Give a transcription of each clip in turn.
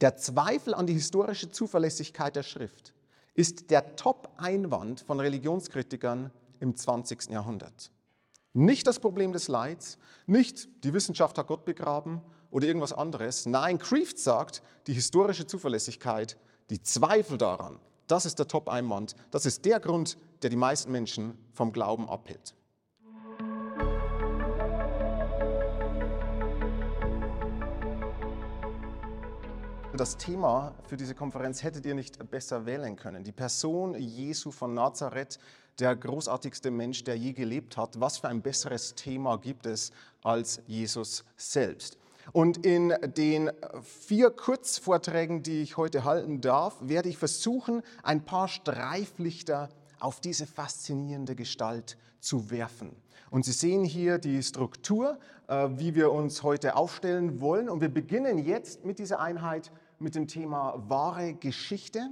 Der Zweifel an die historische Zuverlässigkeit der Schrift ist der Top-Einwand von Religionskritikern im 20. Jahrhundert. Nicht das Problem des Leids, nicht die Wissenschaft hat Gott begraben oder irgendwas anderes. Nein, Kreeft sagt, die historische Zuverlässigkeit, die Zweifel daran, das ist der Top-Einwand, das ist der Grund, der die meisten Menschen vom Glauben abhält. Das Thema für diese Konferenz hättet ihr nicht besser wählen können. Die Person Jesu von Nazareth, der großartigste Mensch, der je gelebt hat. Was für ein besseres Thema gibt es als Jesus selbst? Und in den vier Kurzvorträgen, die ich heute halten darf, werde ich versuchen, ein paar Streiflichter auf diese faszinierende Gestalt zu werfen. Und Sie sehen hier die Struktur, äh, wie wir uns heute aufstellen wollen. Und wir beginnen jetzt mit dieser Einheit mit dem Thema wahre Geschichte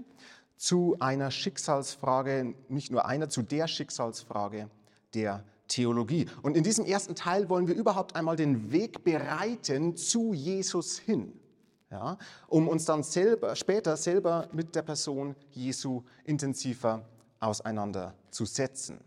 zu einer Schicksalsfrage, nicht nur einer, zu der Schicksalsfrage der Theologie. Und in diesem ersten Teil wollen wir überhaupt einmal den Weg bereiten zu Jesus hin, ja, um uns dann selber, später selber mit der Person Jesu intensiver auseinanderzusetzen.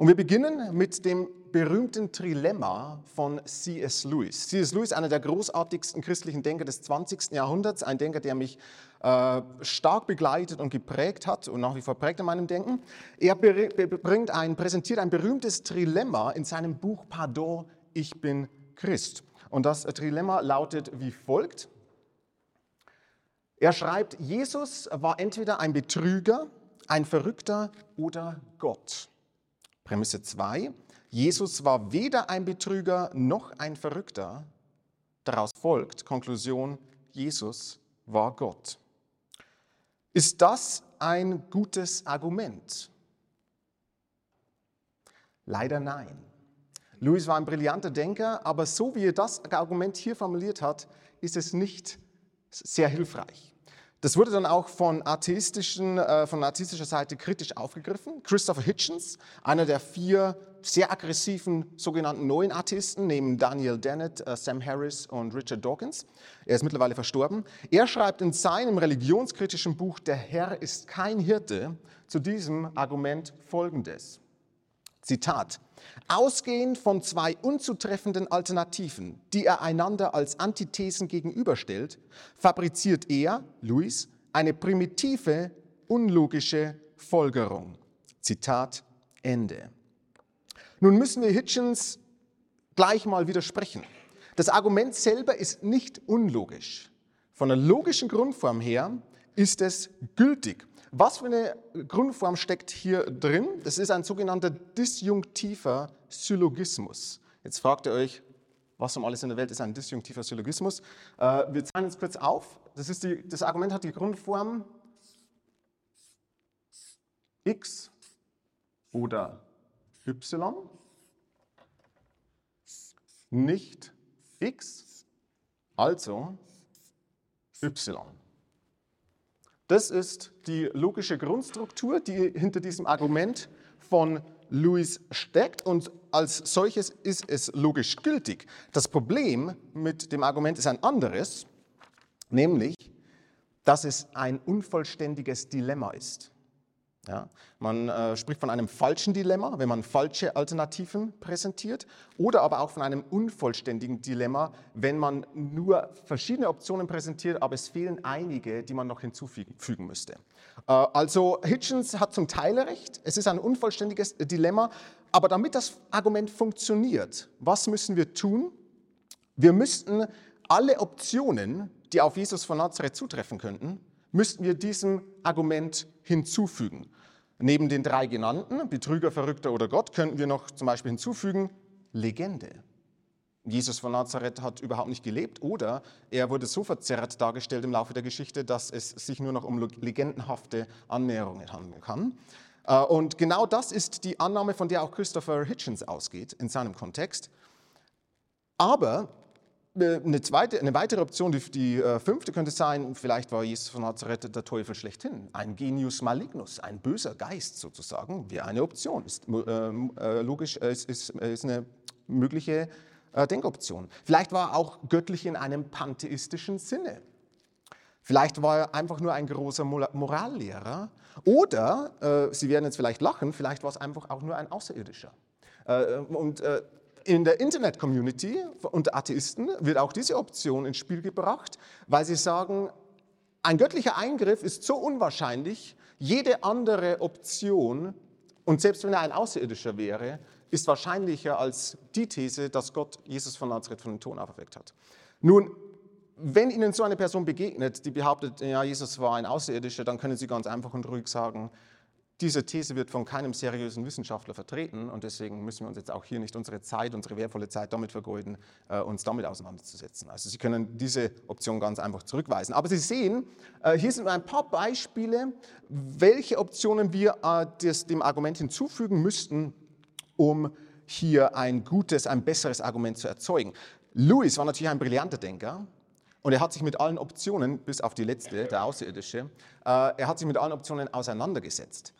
Und wir beginnen mit dem berühmten Trilemma von C.S. Lewis. C.S. Lewis, einer der großartigsten christlichen Denker des 20. Jahrhunderts, ein Denker, der mich äh, stark begleitet und geprägt hat und nach wie vor prägt in meinem Denken. Er bringt ein, präsentiert ein berühmtes Trilemma in seinem Buch Pardon, ich bin Christ. Und das Trilemma lautet wie folgt. Er schreibt, Jesus war entweder ein Betrüger, ein Verrückter oder Gott. Prämisse 2. Jesus war weder ein Betrüger noch ein Verrückter. Daraus folgt Konklusion, Jesus war Gott. Ist das ein gutes Argument? Leider nein. Louis war ein brillanter Denker, aber so wie er das Argument hier formuliert hat, ist es nicht sehr hilfreich. Das wurde dann auch von, atheistischen, äh, von atheistischer Seite kritisch aufgegriffen. Christopher Hitchens, einer der vier sehr aggressiven sogenannten neuen Atheisten, neben Daniel Dennett, äh, Sam Harris und Richard Dawkins. Er ist mittlerweile verstorben. Er schreibt in seinem religionskritischen Buch Der Herr ist kein Hirte zu diesem Argument Folgendes. Zitat. Ausgehend von zwei unzutreffenden Alternativen, die er einander als Antithesen gegenüberstellt, fabriziert er, Louis, eine primitive, unlogische Folgerung. Zitat Ende. Nun müssen wir Hitchens gleich mal widersprechen. Das Argument selber ist nicht unlogisch. Von der logischen Grundform her ist es gültig. Was für eine Grundform steckt hier drin? Das ist ein sogenannter disjunktiver Syllogismus. Jetzt fragt ihr euch, was um alles in der Welt ist ein disjunktiver Syllogismus? Äh, wir zeigen uns kurz auf. Das, ist die, das Argument hat die Grundform x oder y, nicht x, also y. Das ist die logische Grundstruktur, die hinter diesem Argument von Lewis steckt und als solches ist es logisch gültig. Das Problem mit dem Argument ist ein anderes, nämlich, dass es ein unvollständiges Dilemma ist. Ja, man äh, spricht von einem falschen Dilemma, wenn man falsche Alternativen präsentiert, oder aber auch von einem unvollständigen Dilemma, wenn man nur verschiedene Optionen präsentiert, aber es fehlen einige, die man noch hinzufügen müsste. Äh, also Hitchens hat zum Teil recht, es ist ein unvollständiges Dilemma, aber damit das Argument funktioniert, was müssen wir tun? Wir müssten alle Optionen, die auf Jesus von Nazareth zutreffen könnten, müssten wir diesem Argument hinzufügen. Neben den drei genannten, Betrüger, Verrückter oder Gott, könnten wir noch zum Beispiel hinzufügen, Legende. Jesus von Nazareth hat überhaupt nicht gelebt oder er wurde so verzerrt dargestellt im Laufe der Geschichte, dass es sich nur noch um legendenhafte Annäherungen handeln kann. Äh, und genau das ist die Annahme, von der auch Christopher Hitchens ausgeht in seinem Kontext. Aber eine, zweite, eine weitere Option, die, die äh, fünfte könnte sein, vielleicht war Jesus von Nazareth der Teufel schlechthin, ein Genius malignus, ein böser Geist sozusagen, wäre eine Option, ist ähm, äh, logisch, ist, ist, ist eine mögliche äh, Denkoption. Vielleicht war er auch göttlich in einem pantheistischen Sinne. Vielleicht war er einfach nur ein großer Morallehrer. Oder, äh, Sie werden jetzt vielleicht lachen, vielleicht war es einfach auch nur ein Außerirdischer. Äh, und äh, in der Internet-Community unter Atheisten wird auch diese Option ins Spiel gebracht, weil sie sagen, ein göttlicher Eingriff ist so unwahrscheinlich, jede andere Option, und selbst wenn er ein Außerirdischer wäre, ist wahrscheinlicher als die These, dass Gott Jesus von Nazareth von den Toten auferweckt hat. Nun, wenn Ihnen so eine Person begegnet, die behauptet, ja, Jesus war ein Außerirdischer, dann können Sie ganz einfach und ruhig sagen, diese These wird von keinem seriösen Wissenschaftler vertreten und deswegen müssen wir uns jetzt auch hier nicht unsere Zeit, unsere wertvolle Zeit damit vergeuden, äh, uns damit auseinanderzusetzen. Also Sie können diese Option ganz einfach zurückweisen. Aber Sie sehen, äh, hier sind ein paar Beispiele, welche Optionen wir äh, dem Argument hinzufügen müssten, um hier ein gutes, ein besseres Argument zu erzeugen. Lewis war natürlich ein brillanter Denker. Und er hat sich mit allen Optionen, bis auf die letzte, der Außerirdische, er hat sich mit allen Optionen auseinandergesetzt.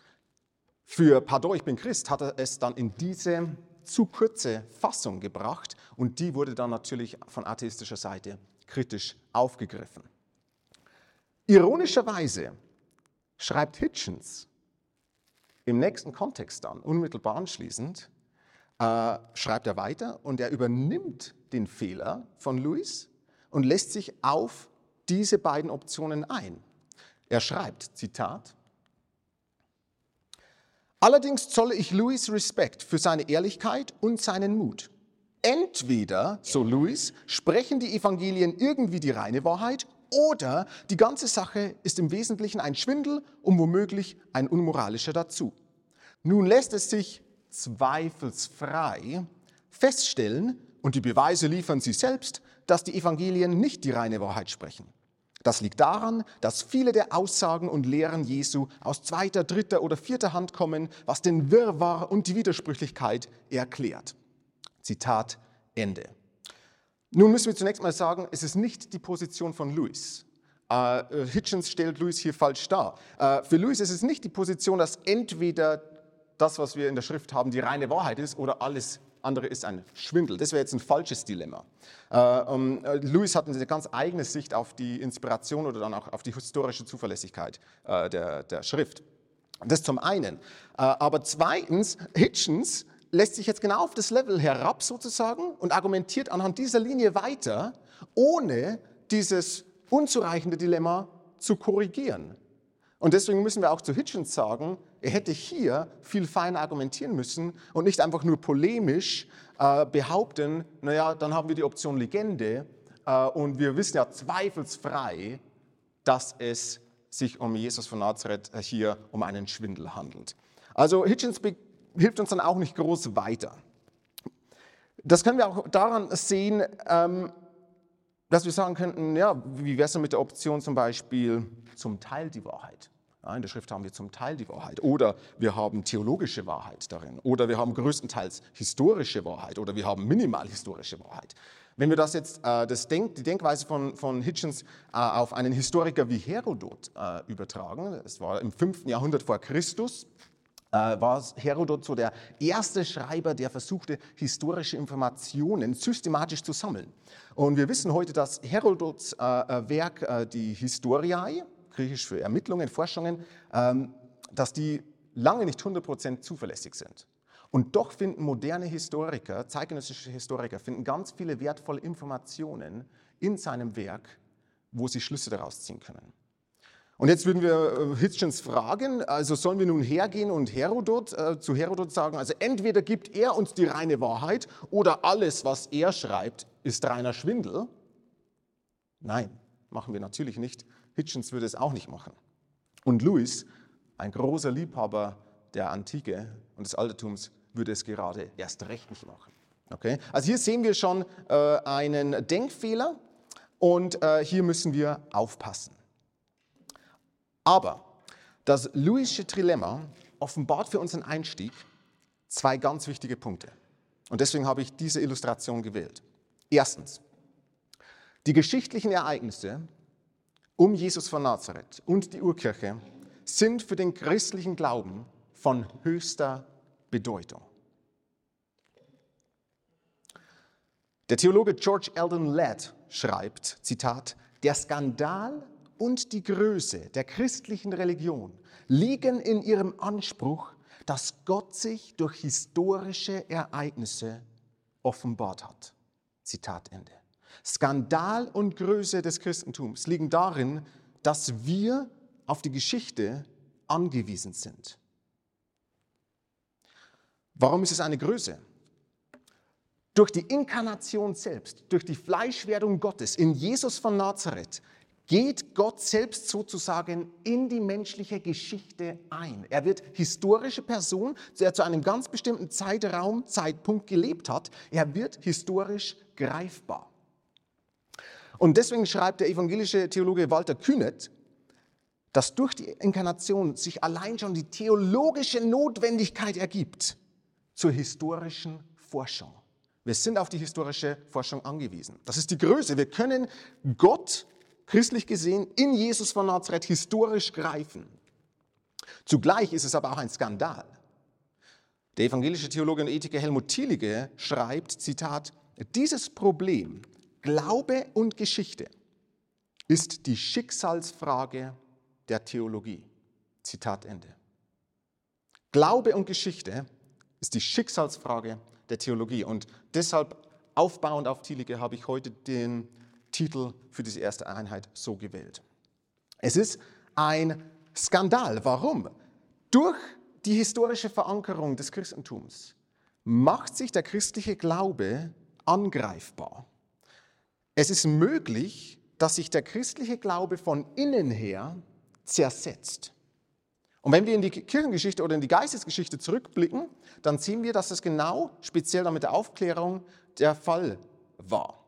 Für Pardon, ich bin Christ hat er es dann in diese zu kurze Fassung gebracht und die wurde dann natürlich von atheistischer Seite kritisch aufgegriffen. Ironischerweise schreibt Hitchens im nächsten Kontext dann, unmittelbar anschließend, äh, schreibt er weiter und er übernimmt den Fehler von Louis und lässt sich auf diese beiden Optionen ein. Er schreibt, Zitat, Allerdings zolle ich Louis Respekt für seine Ehrlichkeit und seinen Mut. Entweder, so Louis, sprechen die Evangelien irgendwie die reine Wahrheit oder die ganze Sache ist im Wesentlichen ein Schwindel und womöglich ein unmoralischer dazu. Nun lässt es sich zweifelsfrei feststellen, und die Beweise liefern sie selbst, dass die Evangelien nicht die reine Wahrheit sprechen. Das liegt daran, dass viele der Aussagen und Lehren Jesu aus zweiter, dritter oder vierter Hand kommen, was den Wirrwarr und die Widersprüchlichkeit erklärt. Zitat Ende. Nun müssen wir zunächst mal sagen, es ist nicht die Position von Lewis. Uh, Hitchens stellt Lewis hier falsch dar. Uh, für Lewis ist es nicht die Position, dass entweder das, was wir in der Schrift haben, die reine Wahrheit ist oder alles andere ist ein Schwindel. Das wäre jetzt ein falsches Dilemma. Äh, um, äh, Lewis hat eine ganz eigene Sicht auf die Inspiration oder dann auch auf die historische Zuverlässigkeit äh, der, der Schrift. Das zum einen. Aber zweitens, Hitchens lässt sich jetzt genau auf das Level herab sozusagen und argumentiert anhand dieser Linie weiter, ohne dieses unzureichende Dilemma zu korrigieren. Und deswegen müssen wir auch zu Hitchens sagen, er hätte hier viel feiner argumentieren müssen und nicht einfach nur polemisch äh, behaupten, naja, dann haben wir die Option Legende äh, und wir wissen ja zweifelsfrei, dass es sich um Jesus von Nazareth äh, hier um einen Schwindel handelt. Also Hitchens hilft uns dann auch nicht groß weiter. Das können wir auch daran sehen, ähm, dass wir sagen könnten, ja, wie wäre es denn mit der Option zum Beispiel zum Teil die Wahrheit? Ja, in der Schrift haben wir zum Teil die Wahrheit oder wir haben theologische Wahrheit darin oder wir haben größtenteils historische Wahrheit oder wir haben minimal historische Wahrheit. Wenn wir das jetzt, äh, das Denk, die Denkweise von, von Hitchens äh, auf einen Historiker wie Herodot äh, übertragen, es war im 5. Jahrhundert vor Christus, äh, war Herodot so der erste Schreiber, der versuchte, historische Informationen systematisch zu sammeln. Und wir wissen heute, dass Herodots äh, äh, Werk, die Historiae, griechisch für Ermittlungen, Forschungen, ähm, dass die lange nicht 100% zuverlässig sind. Und doch finden moderne Historiker, zeitgenössische Historiker, finden ganz viele wertvolle Informationen in seinem Werk, wo sie Schlüsse daraus ziehen können. Und jetzt würden wir äh, Hitchens fragen, also sollen wir nun hergehen und Herodot, äh, zu Herodot sagen, also entweder gibt er uns die reine Wahrheit oder alles, was er schreibt, ist reiner Schwindel? Nein, machen wir natürlich nicht. Hitchens würde es auch nicht machen. Und Lewis, ein großer Liebhaber der Antike und des Altertums, würde es gerade erst recht nicht machen. Okay? Also hier sehen wir schon äh, einen Denkfehler und äh, hier müssen wir aufpassen. Aber das Lewische Trilemma offenbart für unseren Einstieg zwei ganz wichtige Punkte. Und deswegen habe ich diese Illustration gewählt. Erstens, die geschichtlichen Ereignisse um Jesus von Nazareth und die Urkirche sind für den christlichen Glauben von höchster Bedeutung. Der Theologe George Eldon Ladd schreibt, Zitat, der Skandal und die Größe der christlichen Religion liegen in ihrem Anspruch, dass Gott sich durch historische Ereignisse offenbart hat. Zitat Ende. Skandal und Größe des Christentums liegen darin, dass wir auf die Geschichte angewiesen sind. Warum ist es eine Größe? Durch die Inkarnation selbst, durch die Fleischwerdung Gottes in Jesus von Nazareth, geht Gott selbst sozusagen in die menschliche Geschichte ein. Er wird historische Person, der zu einem ganz bestimmten Zeitraum, Zeitpunkt gelebt hat. Er wird historisch greifbar. Und deswegen schreibt der evangelische Theologe Walter Kühnet, dass durch die Inkarnation sich allein schon die theologische Notwendigkeit ergibt zur historischen Forschung. Wir sind auf die historische Forschung angewiesen. Das ist die Größe. Wir können Gott, christlich gesehen, in Jesus von Nazareth historisch greifen. Zugleich ist es aber auch ein Skandal. Der evangelische Theologe und Ethiker Helmut Thielige schreibt, Zitat, dieses Problem, Glaube und Geschichte, ist die Schicksalsfrage der Theologie. Zitat Ende. Glaube und Geschichte ist die Schicksalsfrage der Theologie. Und deshalb, aufbauend auf Thielige, habe ich heute den Titel für diese erste Einheit so gewählt. Es ist ein Skandal. Warum? Durch die historische Verankerung des Christentums macht sich der christliche Glaube angreifbar. Es ist möglich, dass sich der christliche Glaube von innen her zersetzt. Und wenn wir in die Kirchengeschichte oder in die Geistesgeschichte zurückblicken, dann sehen wir, dass das genau speziell mit der Aufklärung der Fall war.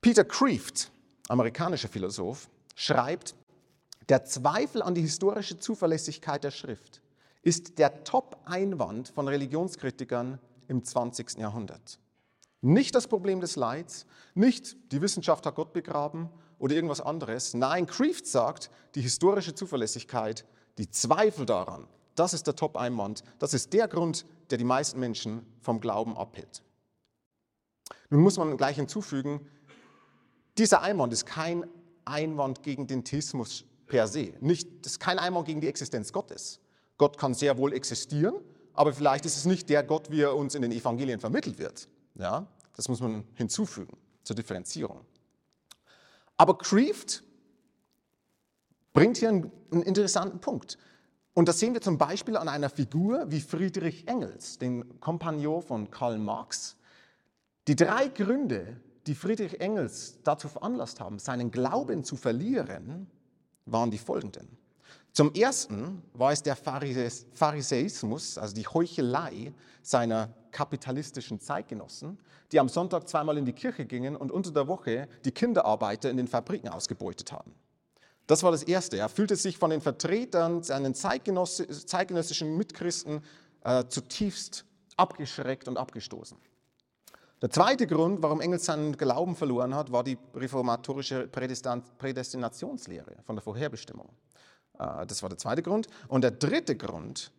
Peter Kreeft, amerikanischer Philosoph, schreibt, der Zweifel an die historische Zuverlässigkeit der Schrift ist der Top-Einwand von Religionskritikern im 20. Jahrhundert. Nicht das Problem des Leids, nicht die Wissenschaft hat Gott begraben oder irgendwas anderes. Nein, Kreeft sagt, die historische Zuverlässigkeit, die Zweifel daran, das ist der Top-Einwand, das ist der Grund, der die meisten Menschen vom Glauben abhält. Nun muss man gleich hinzufügen, dieser Einwand ist kein Einwand gegen den Theismus per se. Nicht, das ist kein Einwand gegen die Existenz Gottes. Gott kann sehr wohl existieren, aber vielleicht ist es nicht der Gott, wie er uns in den Evangelien vermittelt wird. Ja, das muss man hinzufügen zur Differenzierung. Aber Kreeft bringt hier einen, einen interessanten Punkt. Und das sehen wir zum Beispiel an einer Figur wie Friedrich Engels, den Kompagnon von Karl Marx. Die drei Gründe, die Friedrich Engels dazu veranlasst haben, seinen Glauben zu verlieren, waren die folgenden. Zum ersten war es der Pharisäismus, also die Heuchelei seiner kapitalistischen Zeitgenossen, die am Sonntag zweimal in die Kirche gingen und unter der Woche die Kinderarbeiter in den Fabriken ausgebeutet haben. Das war das Erste. Er fühlte sich von den Vertretern, seinen zeitgenössischen Mitchristen äh, zutiefst abgeschreckt und abgestoßen. Der zweite Grund, warum Engels seinen Glauben verloren hat, war die reformatorische Prädestinationslehre von der Vorherbestimmung. Äh, das war der zweite Grund. Und der dritte Grund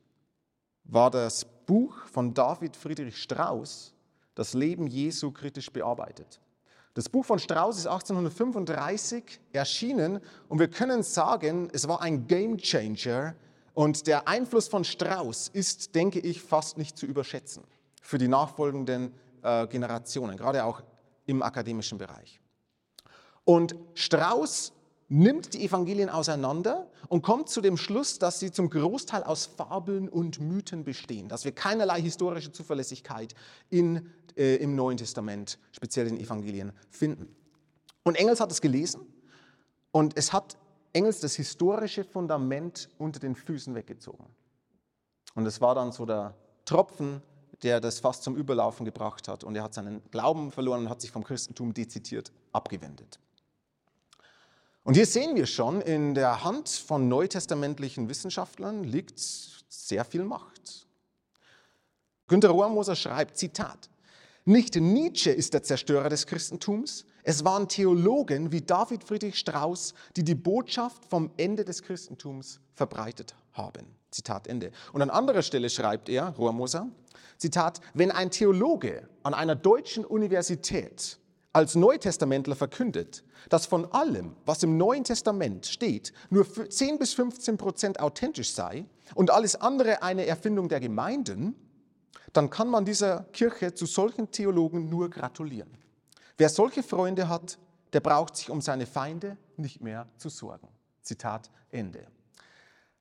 war das Buch von David Friedrich Strauss, das Leben Jesu kritisch bearbeitet. Das Buch von Strauss ist 1835 erschienen und wir können sagen, es war ein Game Changer und der Einfluss von Strauss ist, denke ich, fast nicht zu überschätzen für die nachfolgenden äh, Generationen, gerade auch im akademischen Bereich. Und Strauss nimmt die Evangelien auseinander und kommt zu dem Schluss, dass sie zum Großteil aus Fabeln und Mythen bestehen, dass wir keinerlei historische Zuverlässigkeit in, äh, im Neuen Testament, speziell in den Evangelien, finden. Und Engels hat es gelesen und es hat Engels das historische Fundament unter den Füßen weggezogen. Und es war dann so der Tropfen, der das fast zum Überlaufen gebracht hat. Und er hat seinen Glauben verloren und hat sich vom Christentum dezidiert abgewendet. Und hier sehen wir schon, in der Hand von neutestamentlichen Wissenschaftlern liegt sehr viel Macht. Günter Rohrmoser schreibt, Zitat, nicht Nietzsche ist der Zerstörer des Christentums, es waren Theologen wie David Friedrich Strauss, die die Botschaft vom Ende des Christentums verbreitet haben. Zitat Ende. Und an anderer Stelle schreibt er, Rohrmoser, Zitat, wenn ein Theologe an einer deutschen Universität als Neutestamentler verkündet, dass von allem, was im Neuen Testament steht, nur 10 bis 15 Prozent authentisch sei und alles andere eine Erfindung der Gemeinden, dann kann man dieser Kirche zu solchen Theologen nur gratulieren. Wer solche Freunde hat, der braucht sich um seine Feinde nicht mehr zu sorgen. Zitat Ende.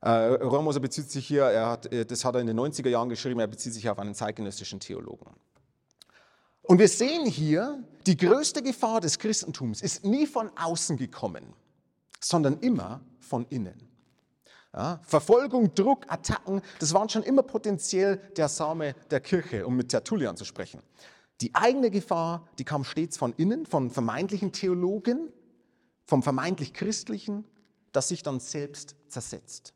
Äh, Romoser bezieht sich hier, er hat, äh, das hat er in den 90er Jahren geschrieben, er bezieht sich auf einen zeitgenössischen Theologen. Und wir sehen hier, die größte Gefahr des Christentums ist nie von außen gekommen, sondern immer von innen. Ja, Verfolgung, Druck, Attacken, das waren schon immer potenziell der Same der Kirche, um mit Tertullian zu sprechen. Die eigene Gefahr, die kam stets von innen, von vermeintlichen Theologen, vom vermeintlich Christlichen, das sich dann selbst zersetzt.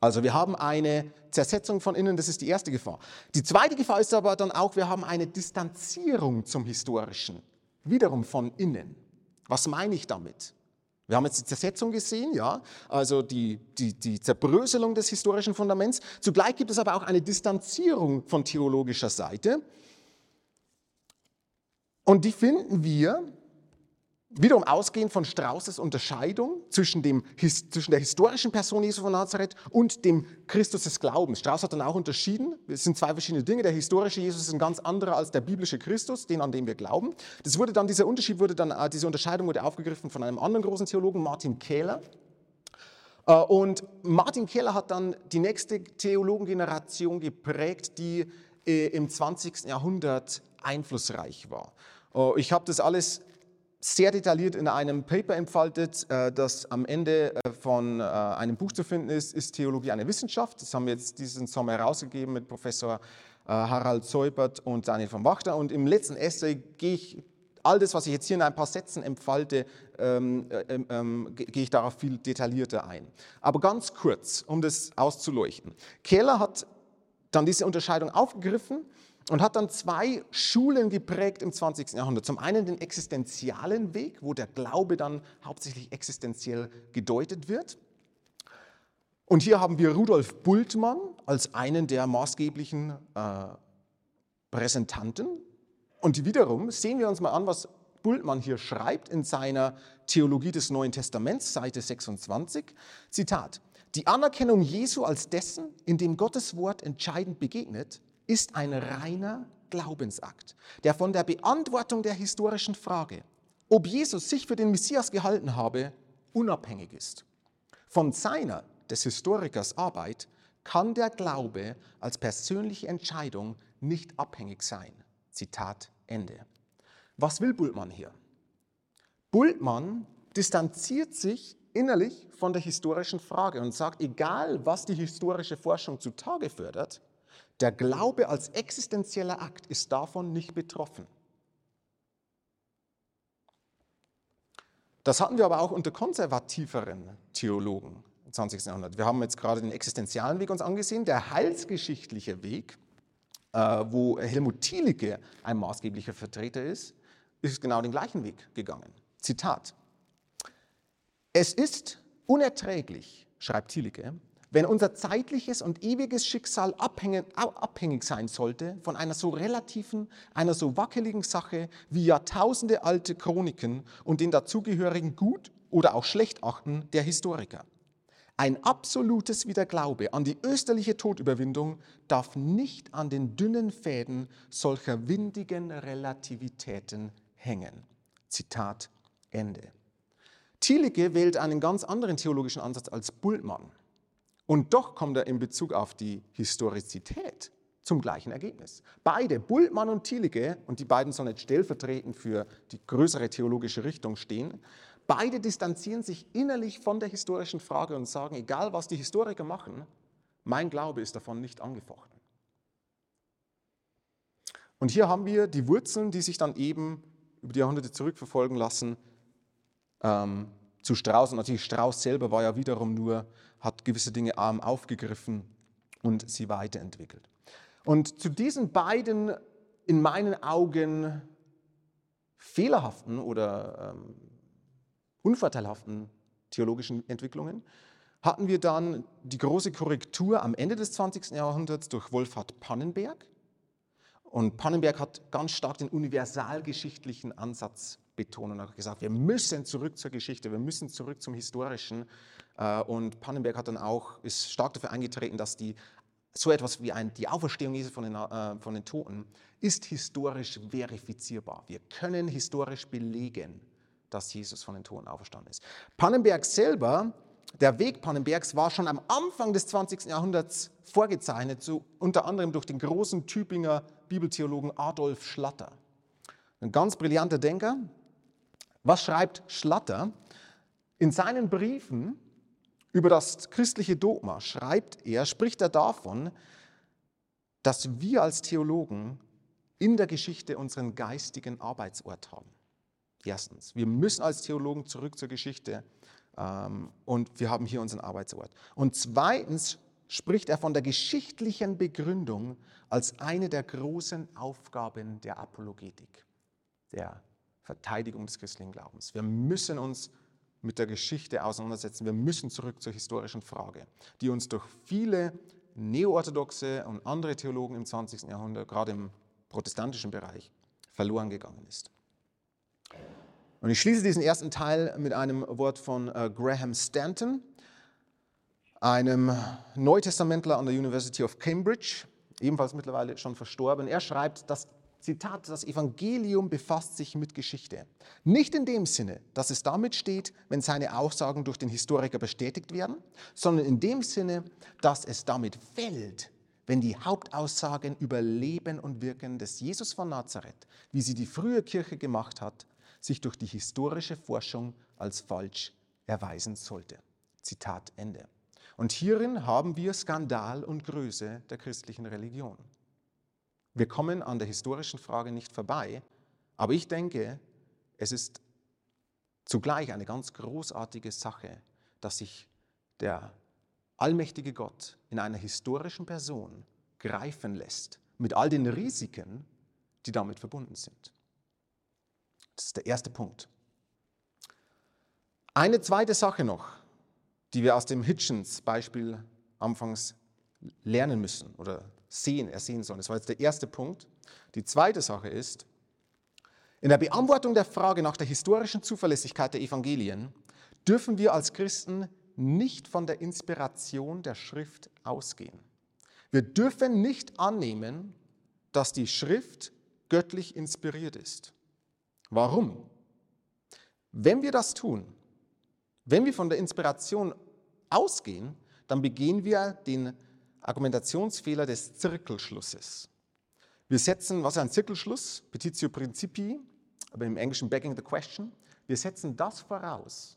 Also wir haben eine Zersetzung von innen, das ist die erste Gefahr. Die zweite Gefahr ist aber dann auch, wir haben eine Distanzierung zum Historischen, wiederum von innen. Was meine ich damit? Wir haben jetzt die Zersetzung gesehen, ja, also die, die, die Zerbröselung des historischen Fundaments. Zugleich gibt es aber auch eine Distanzierung von theologischer Seite. Und die finden wir Wiederum ausgehend von Straußes Unterscheidung zwischen, dem, zwischen der historischen Person Jesu von Nazareth und dem Christus des Glaubens. Strauß hat dann auch unterschieden, es sind zwei verschiedene Dinge. Der historische Jesus ist ein ganz anderer als der biblische Christus, den an dem wir glauben. Das wurde dann, dieser Unterschied wurde dann, äh, diese Unterscheidung wurde aufgegriffen von einem anderen großen Theologen, Martin Kähler. Äh, und Martin Kähler hat dann die nächste Theologengeneration geprägt, die äh, im 20. Jahrhundert einflussreich war. Ich habe das alles sehr detailliert in einem Paper entfaltet, äh, das am Ende äh, von äh, einem Buch zu finden ist, ist Theologie eine Wissenschaft. Das haben wir jetzt diesen Sommer herausgegeben mit Professor Harald Zeubert und Daniel von Wachter. Und im letzten Essay gehe ich all das, was ich jetzt hier in ein paar Sätzen entfalte, ähm, ähm, ähm, gehe ich darauf viel detaillierter ein. Aber ganz kurz, um das auszuleuchten. Keller hat dann diese Unterscheidung aufgegriffen und hat dann zwei Schulen geprägt im 20. Jahrhundert. Zum einen den existenzialen Weg, wo der Glaube dann hauptsächlich existenziell gedeutet wird. Und hier haben wir Rudolf Bultmann als einen der maßgeblichen äh, Präsentanten. Und wiederum sehen wir uns mal an, was Bultmann hier schreibt in seiner Theologie des Neuen Testaments, Seite 26. Zitat: Die Anerkennung Jesu als dessen, in dem Gottes Wort entscheidend begegnet, ist ein reiner Glaubensakt, der von der Beantwortung der historischen Frage, ob Jesus sich für den Messias gehalten habe, unabhängig ist. Von seiner, des Historikers Arbeit, kann der Glaube als persönliche Entscheidung nicht abhängig sein. Zitat Ende. Was will Bultmann hier? Bultmann distanziert sich innerlich von der historischen Frage und sagt, egal was die historische Forschung zutage fördert, der Glaube als existenzieller Akt ist davon nicht betroffen. Das hatten wir aber auch unter konservativeren Theologen im 20. Jahrhundert. Wir haben jetzt gerade den existenzialen Weg uns angesehen, der heilsgeschichtliche Weg, äh, wo Helmut Thielicke ein maßgeblicher Vertreter ist, ist genau den gleichen Weg gegangen. Zitat. Es ist unerträglich, schreibt Thielicke, wenn unser zeitliches und ewiges Schicksal abhängig sein sollte von einer so relativen, einer so wackeligen Sache wie Jahrtausende alte Chroniken und den dazugehörigen Gut oder auch Schlechtachten der Historiker. Ein absolutes Wiederglaube an die österliche Todüberwindung darf nicht an den dünnen Fäden solcher windigen Relativitäten hängen. Zitat Ende. Thielicke wählt einen ganz anderen theologischen Ansatz als Bultmann. Und doch kommt er in Bezug auf die Historizität zum gleichen Ergebnis. Beide, Bultmann und Thielicke, und die beiden sollen jetzt stellvertretend für die größere theologische Richtung stehen, beide distanzieren sich innerlich von der historischen Frage und sagen, egal was die Historiker machen, mein Glaube ist davon nicht angefochten. Und hier haben wir die Wurzeln, die sich dann eben über die Jahrhunderte zurückverfolgen lassen ähm, zu Strauß. Und natürlich Strauß selber war ja wiederum nur hat gewisse Dinge aufgegriffen und sie weiterentwickelt. Und zu diesen beiden in meinen Augen fehlerhaften oder ähm, unvorteilhaften theologischen Entwicklungen hatten wir dann die große Korrektur am Ende des 20. Jahrhunderts durch Wolfhard Pannenberg. Und Pannenberg hat ganz stark den universalgeschichtlichen Ansatz betont und hat gesagt, wir müssen zurück zur Geschichte, wir müssen zurück zum Historischen. Äh, und Pannenberg hat dann auch, ist stark dafür eingetreten, dass die, so etwas wie ein, die Auferstehung Jesu von den, äh, von den Toten ist historisch verifizierbar. Wir können historisch belegen, dass Jesus von den Toten auferstanden ist. Pannenberg selber der Weg Pannenbergs war schon am Anfang des 20. Jahrhunderts vorgezeichnet, so unter anderem durch den großen Tübinger Bibeltheologen Adolf Schlatter. Ein ganz brillanter Denker. Was schreibt Schlatter? In seinen Briefen über das christliche Dogma schreibt er, spricht er davon, dass wir als Theologen in der Geschichte unseren geistigen Arbeitsort haben. Erstens, wir müssen als Theologen zurück zur Geschichte ähm, und wir haben hier unseren Arbeitsort. Und zweitens spricht er von der geschichtlichen Begründung als eine der großen Aufgaben der Apologetik, der Verteidigung des christlichen Glaubens. Wir müssen uns mit der Geschichte auseinandersetzen. Wir müssen zurück zur historischen Frage, die uns durch viele neoorthodoxe und andere Theologen im 20. Jahrhundert, gerade im protestantischen Bereich, verloren gegangen ist. Und ich schließe diesen ersten Teil mit einem Wort von äh, Graham Stanton, einem Neutestamentler an der University of Cambridge, ebenfalls mittlerweile schon verstorben. Er schreibt, das Zitat, das Evangelium befasst sich mit Geschichte. Nicht in dem Sinne, dass es damit steht, wenn seine Aussagen durch den Historiker bestätigt werden, sondern in dem Sinne, dass es damit fällt, wenn die Hauptaussagen über Leben und Wirken des Jesus von Nazareth, wie sie die frühe Kirche gemacht hat, sich durch die historische Forschung als falsch erweisen sollte. Zitat Ende. Und hierin haben wir Skandal und Größe der christlichen Religion. Wir kommen an der historischen Frage nicht vorbei, aber ich denke, es ist zugleich eine ganz großartige Sache, dass sich der allmächtige Gott in einer historischen Person greifen lässt, mit all den Risiken, die damit verbunden sind. Das ist der erste Punkt. Eine zweite Sache noch, die wir aus dem Hitchens-Beispiel anfangs lernen müssen oder sehen, ersehen sollen. Das war jetzt der erste Punkt. Die zweite Sache ist, in der Beantwortung der Frage nach der historischen Zuverlässigkeit der Evangelien dürfen wir als Christen nicht von der Inspiration der Schrift ausgehen. Wir dürfen nicht annehmen, dass die Schrift göttlich inspiriert ist. Warum? Wenn wir das tun, wenn wir von der Inspiration ausgehen, dann begehen wir den Argumentationsfehler des Zirkelschlusses. Wir setzen, was ist ein Zirkelschluss? Petitio Principii, aber im Englischen begging the question. Wir setzen das voraus,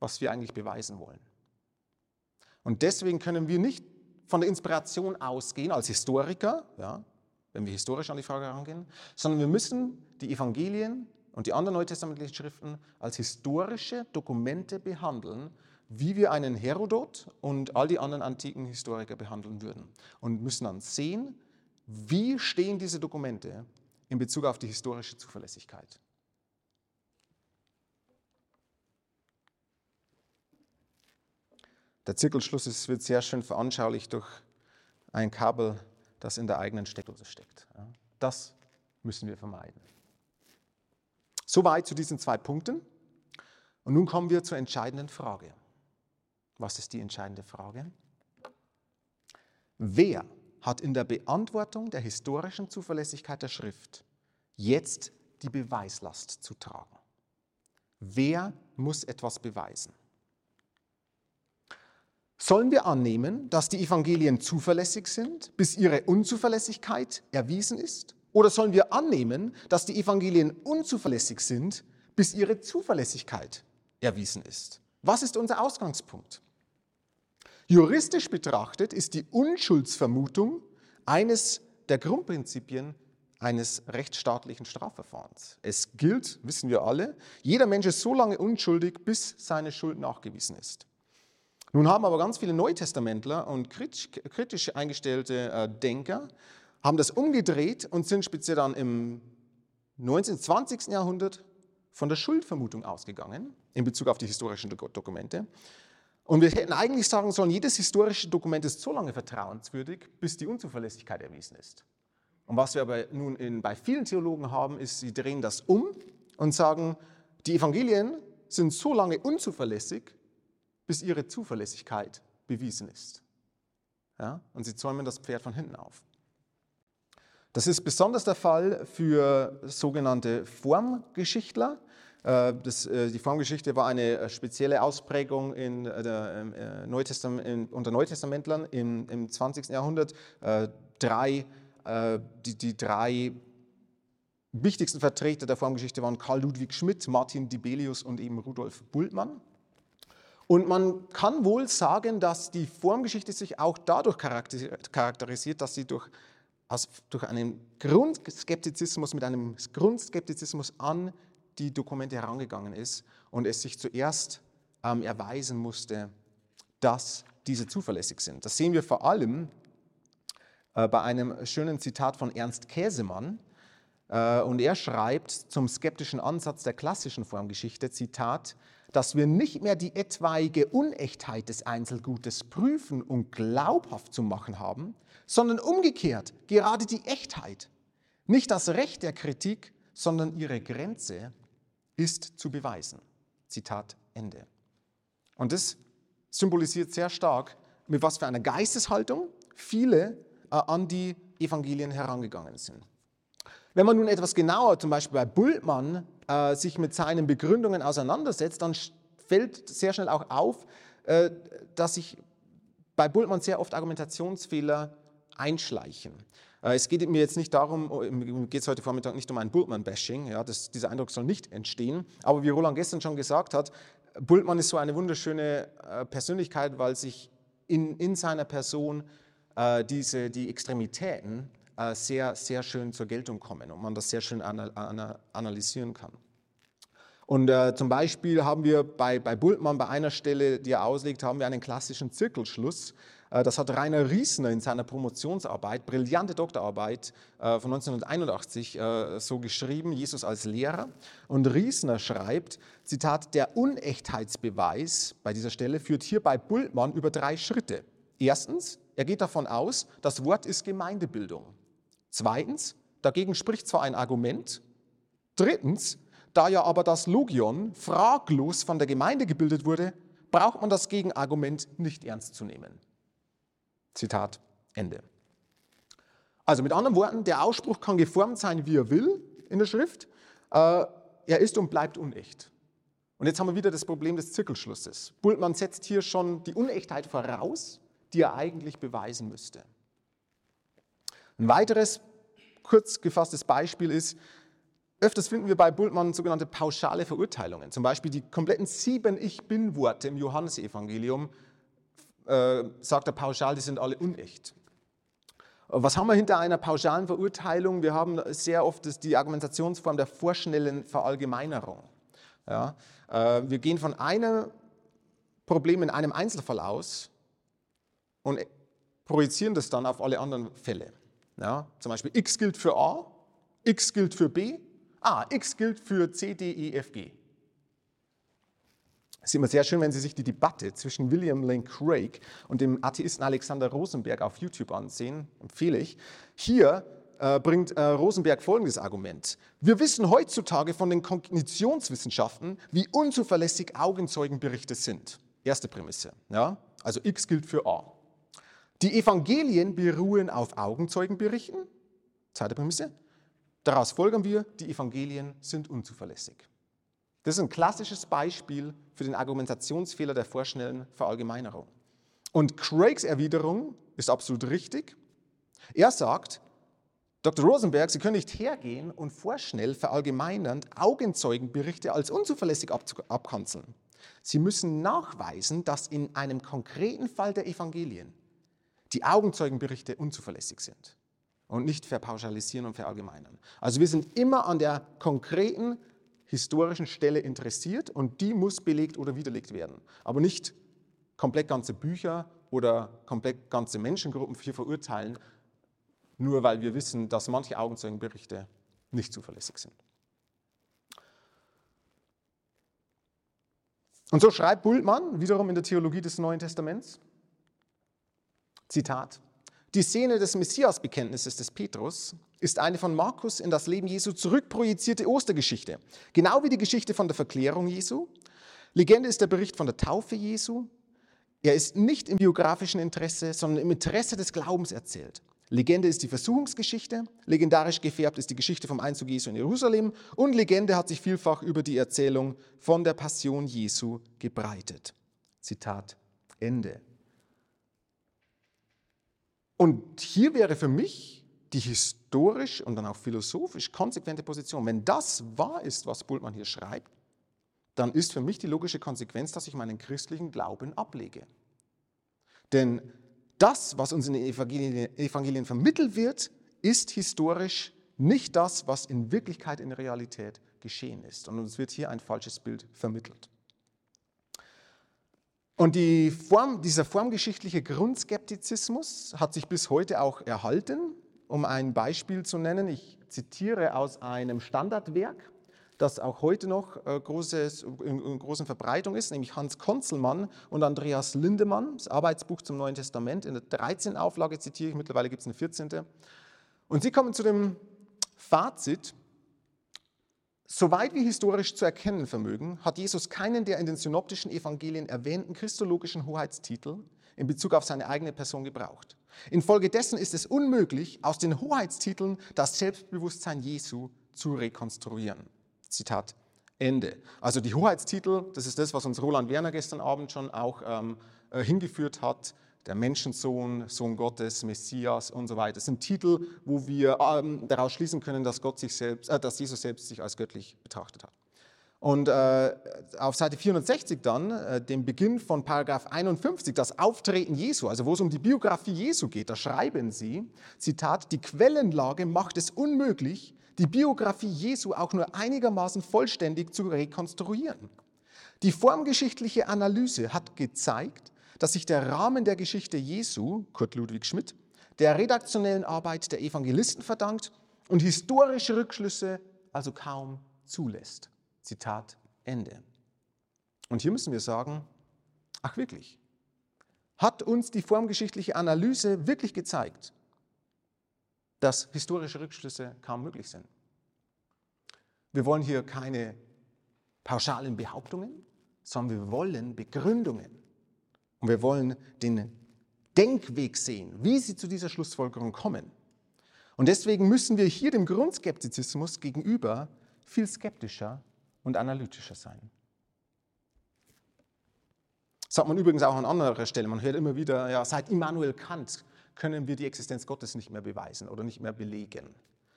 was wir eigentlich beweisen wollen. Und deswegen können wir nicht von der Inspiration ausgehen als Historiker, ja, wenn wir historisch an die Frage herangehen, sondern wir müssen die Evangelien und die anderen neutestamentlichen Schriften als historische Dokumente behandeln, wie wir einen Herodot und all die anderen antiken Historiker behandeln würden. Und müssen dann sehen, wie stehen diese Dokumente in Bezug auf die historische Zuverlässigkeit. Der Zirkelschluss wird sehr schön veranschaulicht durch ein Kabel das in der eigenen Steckdose steckt. Das müssen wir vermeiden. Soweit zu diesen zwei Punkten. Und nun kommen wir zur entscheidenden Frage. Was ist die entscheidende Frage? Wer hat in der Beantwortung der historischen Zuverlässigkeit der Schrift jetzt die Beweislast zu tragen? Wer muss etwas beweisen? Sollen wir annehmen, dass die Evangelien zuverlässig sind, bis ihre Unzuverlässigkeit erwiesen ist? Oder sollen wir annehmen, dass die Evangelien unzuverlässig sind, bis ihre Zuverlässigkeit erwiesen ist? Was ist unser Ausgangspunkt? Juristisch betrachtet ist die Unschuldsvermutung eines der Grundprinzipien eines rechtsstaatlichen Strafverfahrens. Es gilt, wissen wir alle, jeder Mensch ist so lange unschuldig, bis seine Schuld nachgewiesen ist. Nun haben aber ganz viele Neutestamentler und kritisch eingestellte äh, Denker haben das umgedreht und sind speziell dann im 19. 20. Jahrhundert von der Schuldvermutung ausgegangen in Bezug auf die historischen Dokumente. Und wir hätten eigentlich sagen sollen, jedes historische Dokument ist so lange vertrauenswürdig, bis die Unzuverlässigkeit erwiesen ist. Und was wir aber nun in, bei vielen Theologen haben, ist, sie drehen das um und sagen, die Evangelien sind so lange unzuverlässig, bis ihre Zuverlässigkeit bewiesen ist. Ja? Und sie zäumen das Pferd von hinten auf. Das ist besonders der Fall für sogenannte Formgeschichtler. Äh, das, äh, die Formgeschichte war eine äh, spezielle Ausprägung in der, Neutestament, unter Neutestamentlern im, im 20. Jahrhundert. Drei, die, die drei wichtigsten Vertreter der Formgeschichte waren Karl Ludwig Schmidt, Martin Dibelius und eben Rudolf Bultmann. Und man kann wohl sagen, dass die Formgeschichte sich auch dadurch charakterisiert, dass sie durch aus, durch einen Grundskeptizismus, mit einem Grundskeptizismus an die Dokumente herangegangen ist und es sich zuerst ähm, erweisen musste, dass diese zuverlässig sind. Das sehen wir vor allem äh, bei einem schönen Zitat von Ernst Käsemann. Äh, und er schreibt zum skeptischen Ansatz der klassischen Formgeschichte, Zitat, dass wir nicht mehr die etwaige Unechtheit des Einzelgutes prüfen und glaubhaft zu machen haben, sondern umgekehrt gerade die Echtheit. Nicht das Recht der Kritik, sondern ihre Grenze ist zu beweisen. Zitat Ende. Und das symbolisiert sehr stark, mit was für einer Geisteshaltung viele äh, an die Evangelien herangegangen sind. Wenn man nun etwas genauer, zum Beispiel bei Bultmann, äh, sich mit seinen Begründungen auseinandersetzt, dann fällt sehr schnell auch auf, äh, dass sich bei Bultmann sehr oft Argumentationsfehler einschleichen. Äh, es geht mir jetzt nicht darum, oh, geht es heute Vormittag nicht um ein Bultmann-Bashing, ja, dieser Eindruck soll nicht entstehen. Aber wie Roland gestern schon gesagt hat, Bultmann ist so eine wunderschöne äh, Persönlichkeit, weil sich in, in seiner Person äh, diese, die Extremitäten äh, sehr, sehr schön zur Geltung kommen und man das sehr schön anal, anal, analysieren kann. Und äh, zum Beispiel haben wir bei, bei Bultmann bei einer Stelle, die er auslegt, haben wir einen klassischen Zirkelschluss. Äh, das hat Rainer Riesner in seiner Promotionsarbeit, brillante Doktorarbeit äh, von 1981 äh, so geschrieben, Jesus als Lehrer. Und Riesner schreibt, Zitat, der Unechtheitsbeweis bei dieser Stelle führt hier bei Bultmann über drei Schritte. Erstens, er geht davon aus, das Wort ist Gemeindebildung. Zweitens, dagegen spricht zwar ein Argument. Drittens, da ja aber das Logion fraglos von der Gemeinde gebildet wurde, braucht man das Gegenargument nicht ernst zu nehmen. Zitat Ende. Also mit anderen Worten, der Ausspruch kann geformt sein, wie er will in der Schrift. Äh, er ist und bleibt unecht. Und jetzt haben wir wieder das Problem des Zirkelschlusses. Bultmann setzt hier schon die Unechtheit voraus, die er eigentlich beweisen müsste. Ein weiteres kurz gefasstes Beispiel ist, öfters finden wir bei Bultmann sogenannte pauschale Verurteilungen. Zum Beispiel die kompletten sieben Ich-Bin-Worte im Johannesevangelium äh, sagt er pauschal, die sind alle unecht. Was haben wir hinter einer pauschalen Verurteilung? Wir haben sehr oft die Argumentationsform der vorschnellen Verallgemeinerung. Ja, äh, wir gehen von einem Problem in einem Einzelfall aus und projizieren das dann auf alle anderen Fälle. Ja, zum Beispiel x gilt für A, x gilt für B, ah, x gilt für C, D, E, F, G. Es ist immer sehr schön, wenn Sie sich die Debatte zwischen William Lane Craig und dem Atheisten Alexander Rosenberg auf YouTube ansehen, empfehle ich. Hier äh, bringt äh, Rosenberg folgendes Argument. Wir wissen heutzutage von den Kognitionswissenschaften, wie unzuverlässig Augenzeugenberichte sind. Erste Prämisse. Ja? Also X gilt für A. Die Evangelien beruhen auf Augenzeugenberichten. Zweite Prämisse. Daraus folgern wir, die Evangelien sind unzuverlässig. Das ist ein klassisches Beispiel für den Argumentationsfehler der vorschnellen Verallgemeinerung. Und Craigs Erwiderung ist absolut richtig. Er sagt, Dr. Rosenberg, Sie können nicht hergehen und vorschnell verallgemeinernd Augenzeugenberichte als unzuverlässig abkanzeln. Sie müssen nachweisen, dass in einem konkreten Fall der Evangelien die Augenzeugenberichte unzuverlässig sind und nicht verpauschalisieren und verallgemeinern. Also wir sind immer an der konkreten historischen Stelle interessiert und die muss belegt oder widerlegt werden. Aber nicht komplett ganze Bücher oder komplett ganze Menschengruppen hier verurteilen, nur weil wir wissen, dass manche Augenzeugenberichte nicht zuverlässig sind. Und so schreibt Bultmann wiederum in der Theologie des Neuen Testaments, Zitat, Die Szene des Messiasbekenntnisses des Petrus ist eine von Markus in das Leben Jesu zurückprojizierte Ostergeschichte. Genau wie die Geschichte von der Verklärung Jesu. Legende ist der Bericht von der Taufe Jesu. Er ist nicht im biografischen Interesse, sondern im Interesse des Glaubens erzählt. Legende ist die Versuchungsgeschichte, legendarisch gefärbt ist die Geschichte vom Einzug Jesu in Jerusalem und Legende hat sich vielfach über die Erzählung von der Passion Jesu gebreitet. Zitat Ende. Und hier wäre für mich die historisch und dann auch philosophisch konsequente Position. Wenn das wahr ist, was Bultmann hier schreibt, dann ist für mich die logische Konsequenz, dass ich meinen christlichen Glauben ablege. Denn das, was uns in den Evangelien, Evangelien vermittelt wird, ist historisch nicht das, was in Wirklichkeit in Realität geschehen ist. Und uns wird hier ein falsches Bild vermittelt. Und die Form, dieser formgeschichtliche Grundskeptizismus hat sich bis heute auch erhalten. Um ein Beispiel zu nennen, ich zitiere aus einem Standardwerk, das auch heute noch äh, großes, in großen Verbreitung ist, nämlich Hans Konzelmann und Andreas Lindemann, das Arbeitsbuch zum Neuen Testament. In der 13. Auflage zitiere ich, mittlerweile gibt es eine 14. Und sie kommen zu dem Fazit, Soweit wir historisch zu erkennen vermögen, hat Jesus keinen der in den synoptischen Evangelien erwähnten christologischen Hoheitstitel in Bezug auf seine eigene Person gebraucht. Infolgedessen ist es unmöglich, aus den Hoheitstiteln das Selbstbewusstsein Jesu zu rekonstruieren. Zitat Ende. Also die Hoheitstitel, das ist das, was uns Roland Werner gestern Abend schon auch ähm, äh, hingeführt hat der Menschensohn, Sohn Gottes, Messias und so weiter. Das sind Titel, wo wir ähm, daraus schließen können, dass, Gott sich selbst, äh, dass Jesus selbst sich als göttlich betrachtet hat. Und äh, auf Seite 460 dann, äh, dem Beginn von Paragraph 51, das Auftreten Jesu, also wo es um die Biografie Jesu geht, da schreiben sie, Zitat, die Quellenlage macht es unmöglich, die Biografie Jesu auch nur einigermaßen vollständig zu rekonstruieren. Die formgeschichtliche Analyse hat gezeigt, dass sich der Rahmen der Geschichte Jesu, Kurt Ludwig Schmidt, der redaktionellen Arbeit der Evangelisten verdankt und historische Rückschlüsse also kaum zulässt. Zitat Ende. Und hier müssen wir sagen, ach wirklich, hat uns die formgeschichtliche Analyse wirklich gezeigt, dass historische Rückschlüsse kaum möglich sind. Wir wollen hier keine pauschalen Behauptungen, sondern wir wollen Begründungen. Und wir wollen den Denkweg sehen, wie sie zu dieser Schlussfolgerung kommen. Und deswegen müssen wir hier dem Grundskeptizismus gegenüber viel skeptischer und analytischer sein. Das sagt man übrigens auch an anderer Stelle. Man hört immer wieder, ja, seit Immanuel Kant können wir die Existenz Gottes nicht mehr beweisen oder nicht mehr belegen.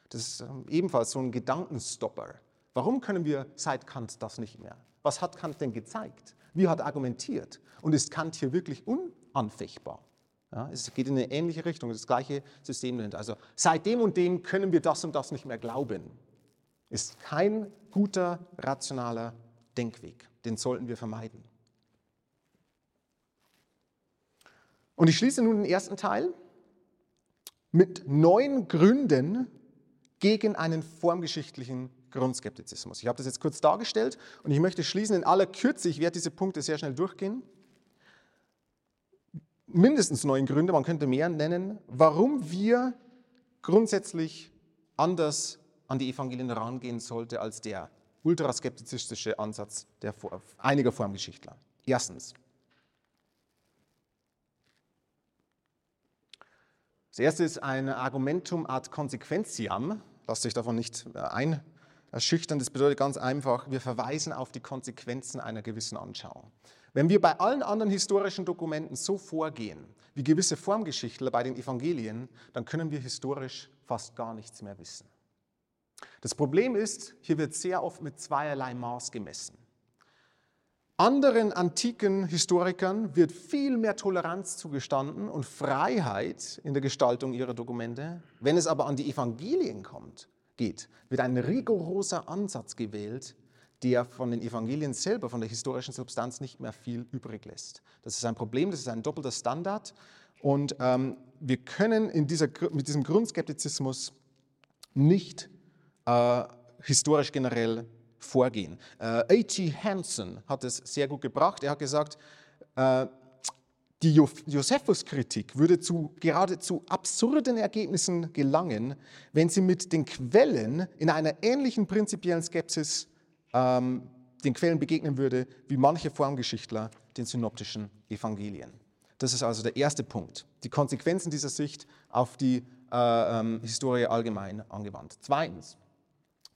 Das ist ähm, ebenfalls so ein Gedankenstopper. Warum können wir seit Kant das nicht mehr? Was hat Kant denn gezeigt? Wie hat er argumentiert? Und ist Kant hier wirklich unanfechtbar? Ja, es geht in eine ähnliche Richtung, das gleiche System. Also seit dem und dem können wir das und das nicht mehr glauben. Ist kein guter, rationaler Denkweg. Den sollten wir vermeiden. Und ich schließe nun den ersten Teil mit neun Gründen gegen einen formgeschichtlichen Grundskeptizismus. Ich habe das jetzt kurz dargestellt und ich möchte schließen in aller Kürze, ich werde diese Punkte sehr schnell durchgehen. Mindestens neun Gründe, man könnte mehr nennen, warum wir grundsätzlich anders an die Evangelien herangehen sollte als der ultraskeptizistische Ansatz der, einiger Formgeschichtler. Erstens. Das erste ist ein Argumentum ad consequentiam. Lasst euch davon nicht äh, ein, Erschüchtern, das bedeutet ganz einfach, wir verweisen auf die Konsequenzen einer gewissen Anschauung. Wenn wir bei allen anderen historischen Dokumenten so vorgehen, wie gewisse Formgeschichtler bei den Evangelien, dann können wir historisch fast gar nichts mehr wissen. Das Problem ist, hier wird sehr oft mit zweierlei Maß gemessen. Anderen antiken Historikern wird viel mehr Toleranz zugestanden und Freiheit in der Gestaltung ihrer Dokumente. Wenn es aber an die Evangelien kommt, geht, wird ein rigoroser Ansatz gewählt, der von den Evangelien selber, von der historischen Substanz nicht mehr viel übrig lässt. Das ist ein Problem, das ist ein doppelter Standard und ähm, wir können in dieser, mit diesem Grundskeptizismus nicht äh, historisch generell vorgehen. Äh, A.G. Hansen hat es sehr gut gebracht. Er hat gesagt, äh, Die Josephus-Kritik würde zu geradezu absurden Ergebnissen gelangen, wenn sie mit den Quellen in einer ähnlichen prinzipiellen Skepsis ähm, den Quellen begegnen würde, wie manche Formgeschichtler den synoptischen Evangelien. Das ist also der erste Punkt. Die Konsequenzen dieser Sicht auf die äh, ähm, Historie allgemein angewandt. Zweitens,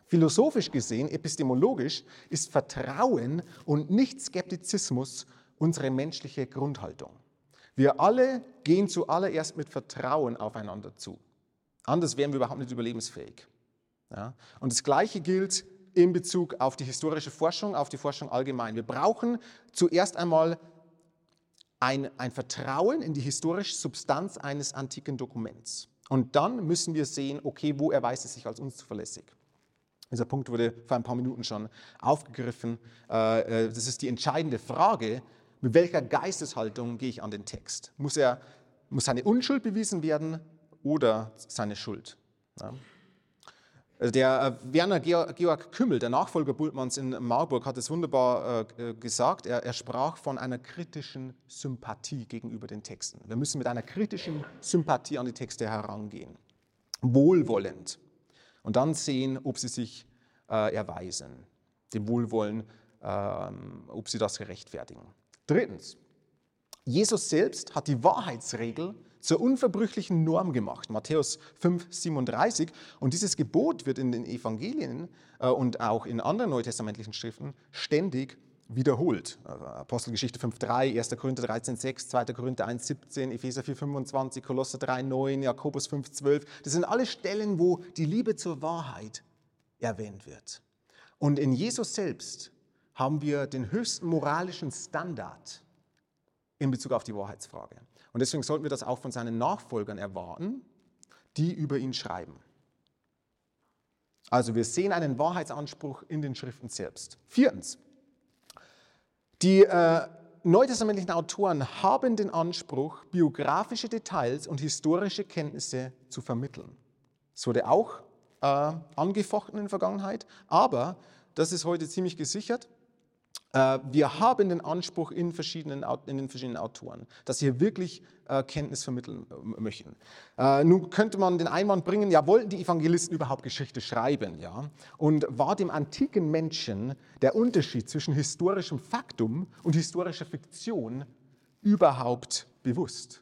philosophisch gesehen, epistemologisch, ist Vertrauen und nicht Skeptizismus unsere menschliche Grundhaltung. Wir alle gehen zuallererst mit Vertrauen aufeinander zu. Anders wären wir überhaupt nicht überlebensfähig. Ja? Und das Gleiche gilt in Bezug auf die historische Forschung, auf die Forschung allgemein. Wir brauchen zuerst einmal ein, ein Vertrauen in die historische Substanz eines antiken Dokuments. Und dann müssen wir sehen, okay, wo erweist es sich als unzuverlässig? Dieser Punkt wurde vor ein paar Minuten schon aufgegriffen. Äh, äh, das ist die entscheidende Frage, mit welcher Geisteshaltung gehe ich an den Text? Muss, er, muss seine Unschuld bewiesen werden oder seine Schuld? Ja. Also der äh, Werner Georg Kümmel, der Nachfolger Bultmanns in Marburg, hat es wunderbar äh, äh, gesagt. Er, er, sprach von einer kritischen Sympathie gegenüber den Texten. Wir müssen mit einer kritischen Sympathie an die Texte herangehen. Wohlwollend. Und dann sehen, ob sie sich äh, erweisen. Dem Wohlwollen, äh, ob sie das gerechtfertigen. Drittens. Jesus selbst hat die Wahrheitsregel zur unverbrüchlichen Norm gemacht. Matthäus 5, 37. Und dieses Gebot wird in den Evangelien äh, und auch in anderen neutestamentlichen Schriften ständig wiederholt. Also Apostelgeschichte 5.3, 1. Korinther 13.6, 2. Korinther 1.17, Epheser 4.25, Kolosser 3.9, Jakobus 5.12. Das sind alle Stellen, wo die Liebe zur Wahrheit erwähnt wird. Und in Jesus selbst haben wir den höchsten moralischen Standard in Bezug auf die Wahrheitsfrage. Und deswegen sollten wir das auch von seinen Nachfolgern erwarten, die über ihn schreiben. Also wir sehen einen Wahrheitsanspruch in den Schriften selbst. Viertens, die äh, neutestamentlichen Autoren haben den Anspruch, biografische Details und historische Kenntnisse zu vermitteln. Das wurde auch äh, angefochten in der Vergangenheit, aber das ist heute ziemlich gesichert. Äh, wir haben den Anspruch in, verschiedenen, in den verschiedenen Autoren, dass sie wirklich äh, Kenntnis vermitteln äh, möchten. Nun könnte man den Einwand bringen, ja, wollten die Evangelisten überhaupt Geschichte schreiben? Ja? Und war dem antiken Menschen der Unterschied zwischen historischem Faktum und historischer Fiktion überhaupt bewusst?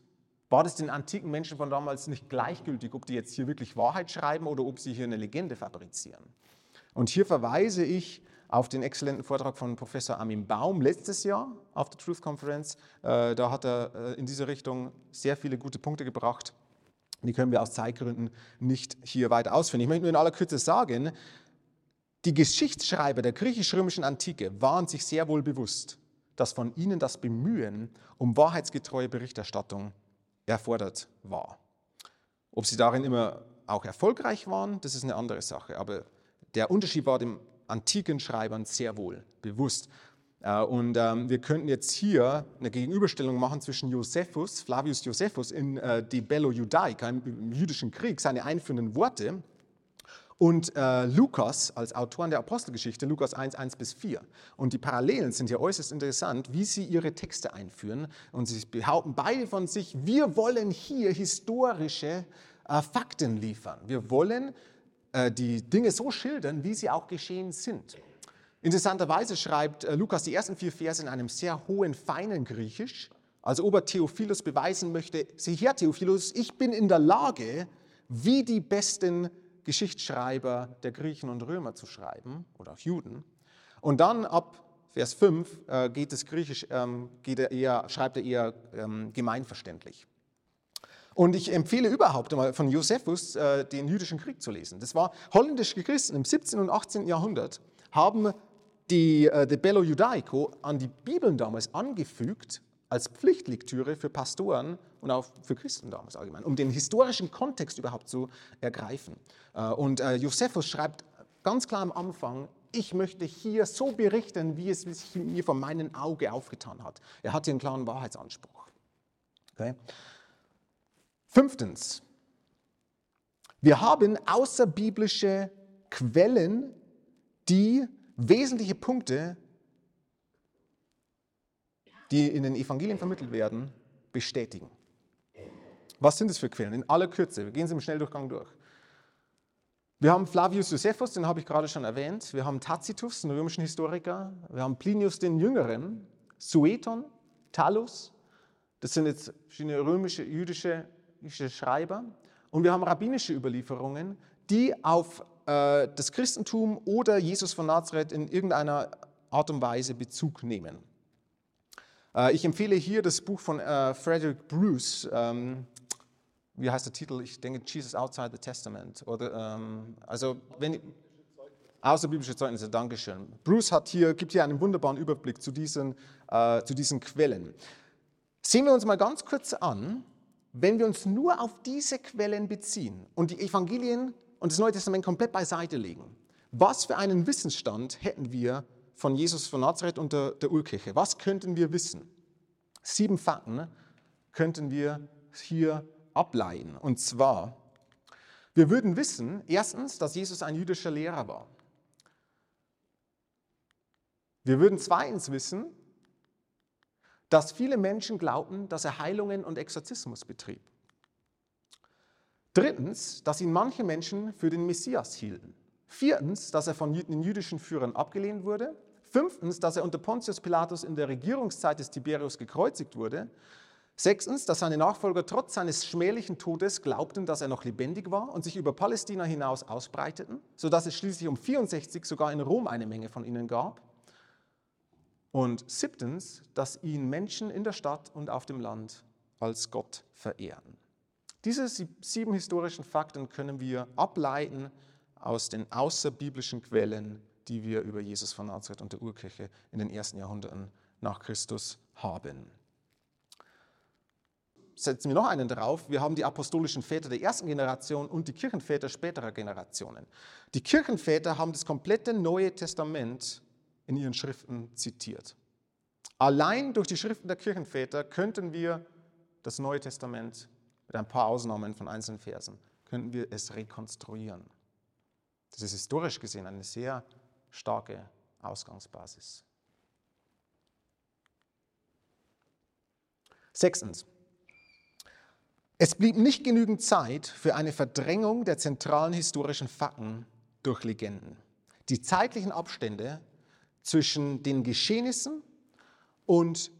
War das den antiken Menschen von damals nicht gleichgültig, ob die jetzt hier wirklich Wahrheit schreiben oder ob sie hier eine Legende fabrizieren? Und hier verweise ich auf den exzellenten Vortrag von Professor Armin Baum letztes Jahr auf der Truth Conference. Äh, da hat er äh, in diese Richtung sehr viele gute Punkte gebracht. Die können wir aus Zeitgründen nicht hier weiter ausführen. Ich möchte nur in aller Kürze sagen, die Geschichtsschreiber der griechisch-römischen Antike waren sich sehr wohl bewusst, dass von ihnen das Bemühen um wahrheitsgetreue Berichterstattung erfordert war. Ob sie darin immer auch erfolgreich waren, das ist eine andere Sache. Aber der Unterschied war dem antiken Schreibern sehr wohl bewusst. Äh, und ähm, wir könnten jetzt hier eine Gegenüberstellung machen zwischen Josephus, Flavius Josephus in äh, Die Bello Judaica, im jüdischen Krieg, seine einführenden Worte, und äh, Lukas als Autoren der Apostelgeschichte, Lukas 1, 1 bis 4. Und die Parallelen sind ja äußerst interessant, wie sie ihre Texte einführen. Und sie behaupten beide von sich, wir wollen hier historische Fakten liefern. Wir wollen die Dinge so schildern, wie sie auch geschehen sind. Interessanterweise schreibt äh, Lukas die ersten vier Verse in einem sehr hohen, feinen Griechisch. Also ob er Theophilus beweisen möchte, sieh her Theophilus, ich bin in der Lage, wie die besten Geschichtsschreiber der Griechen und Römer zu schreiben oder auch Juden. Und dann ab Vers 5 äh, geht es griechisch, ähm, geht er eher, schreibt er eher ähm, gemeinverständlich. Und ich empfehle überhaupt einmal von Josephus äh, den jüdischen Krieg zu lesen. Das war holländische Christen im 17. und 18. Jahrhundert, haben die äh, De Bello Judaico an die Bibeln damals angefügt als Pflichtlektüre für Pastoren und auch für Christen damals allgemein, um den historischen Kontext überhaupt zu ergreifen. Äh, und äh, Josephus schreibt ganz klar am Anfang, ich möchte hier so berichten, wie es sich mir vor meinem Auge aufgetan hat. Er hat hier einen klaren Wahrheitsanspruch. Okay? Fünftens, wir haben außerbiblische Quellen, die wesentliche Punkte, die in den Evangelien vermittelt werden, bestätigen. Was sind es für Quellen? In aller Kürze, wir gehen sie im Schnelldurchgang durch. Wir haben Flavius Josephus, den habe ich gerade schon erwähnt. Wir haben Tacitus, einen römischen Historiker. Wir haben Plinius den Jüngeren, Sueton, Talus. Das sind jetzt verschiedene römische, jüdische, jüdische Schreiber. Und wir haben rabbinische Überlieferungen, die auf äh, das Christentum oder Jesus von Nazareth in irgendeiner Art und Weise Bezug nehmen. Äh, ich empfehle hier das Buch von äh, Frederick Bruce. Ähm, wie heißt der Titel? Ich denke Jesus Outside the Testament. Oder, ähm, also wenn Außerbiblische Zeugnisse, Dankeschön. Bruce hat hier, gibt hier einen wunderbaren Überblick zu diesen, äh, zu diesen Quellen. Sehen wir uns mal ganz kurz an, wenn wir uns nur auf diese Quellen beziehen und die Evangelien und das Neue Testament komplett beiseite legen, was für einen Wissensstand hätten wir von Jesus von Nazareth und der, der Urkirche? Was könnten wir wissen? Sieben Fakten könnten wir hier ableiten. Und zwar, wir würden wissen, erstens, dass Jesus ein jüdischer Lehrer war. Wir würden zweitens wissen, dass viele Menschen glaubten, dass er Heilungen und Exorzismus betrieb. Drittens, dass ihn manche Menschen für den Messias hielten. Viertens, dass er von den jüdischen Führern abgelehnt wurde. Fünftens, dass er unter Pontius Pilatus in der Regierungszeit des Tiberius gekreuzigt wurde. Sechstens, dass seine Nachfolger trotz seines schmählichen Todes glaubten, dass er noch lebendig war und sich über Palästina hinaus ausbreiteten, sodass es schließlich um 64 sogar in Rom eine Menge von ihnen gab. Und siebtens, dass ihn Menschen in der Stadt und auf dem Land als Gott verehren. Diese sieben historischen Fakten können wir ableiten aus den außerbiblischen Quellen, die wir über Jesus von Nazareth und der Urkirche in den ersten Jahrhunderten nach Christus haben. Setzen wir noch einen drauf. Wir haben die apostolischen Väter der ersten Generation und die Kirchenväter späterer Generationen. Die Kirchenväter haben das komplette Neue Testament in ihren Schriften zitiert. Allein durch die Schriften der Kirchenväter könnten wir das Neue Testament mit ein paar Ausnahmen von einzelnen Versen, könnten wir es rekonstruieren. Das ist historisch gesehen eine sehr starke Ausgangsbasis. Sechstens. Es blieb nicht genügend Zeit für eine Verdrängung der zentralen historischen Fakten durch Legenden. Die zeitlichen Abstände zwischen den Geschehnissen und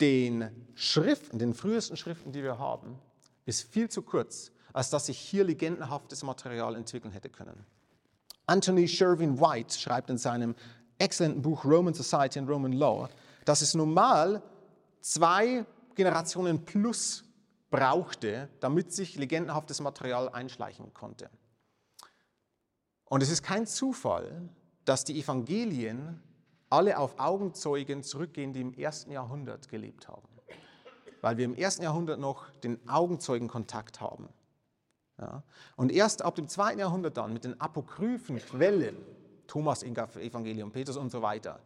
den Schriften, den frühesten Schriften, die wir haben, ist viel zu kurz, als dass sich hier legendenhaftes Material entwickeln hätte können. Anthony Sherwin White schreibt in seinem exzellenten Buch Roman Society and Roman Law, dass es normal zwei Generationen plus brauchte, damit sich legendenhaftes Material einschleichen konnte. Und es ist kein Zufall, dass die Evangelien alle auf Augenzeugen zurückgehen, die im ersten Jahrhundert gelebt haben. Weil wir im ersten Jahrhundert noch den Augenzeugenkontakt haben. Ja? Und erst ab dem zweiten Jahrhundert dann mit den apokryphen Quellen, Thomas Evangelium, Petrus und so weiter,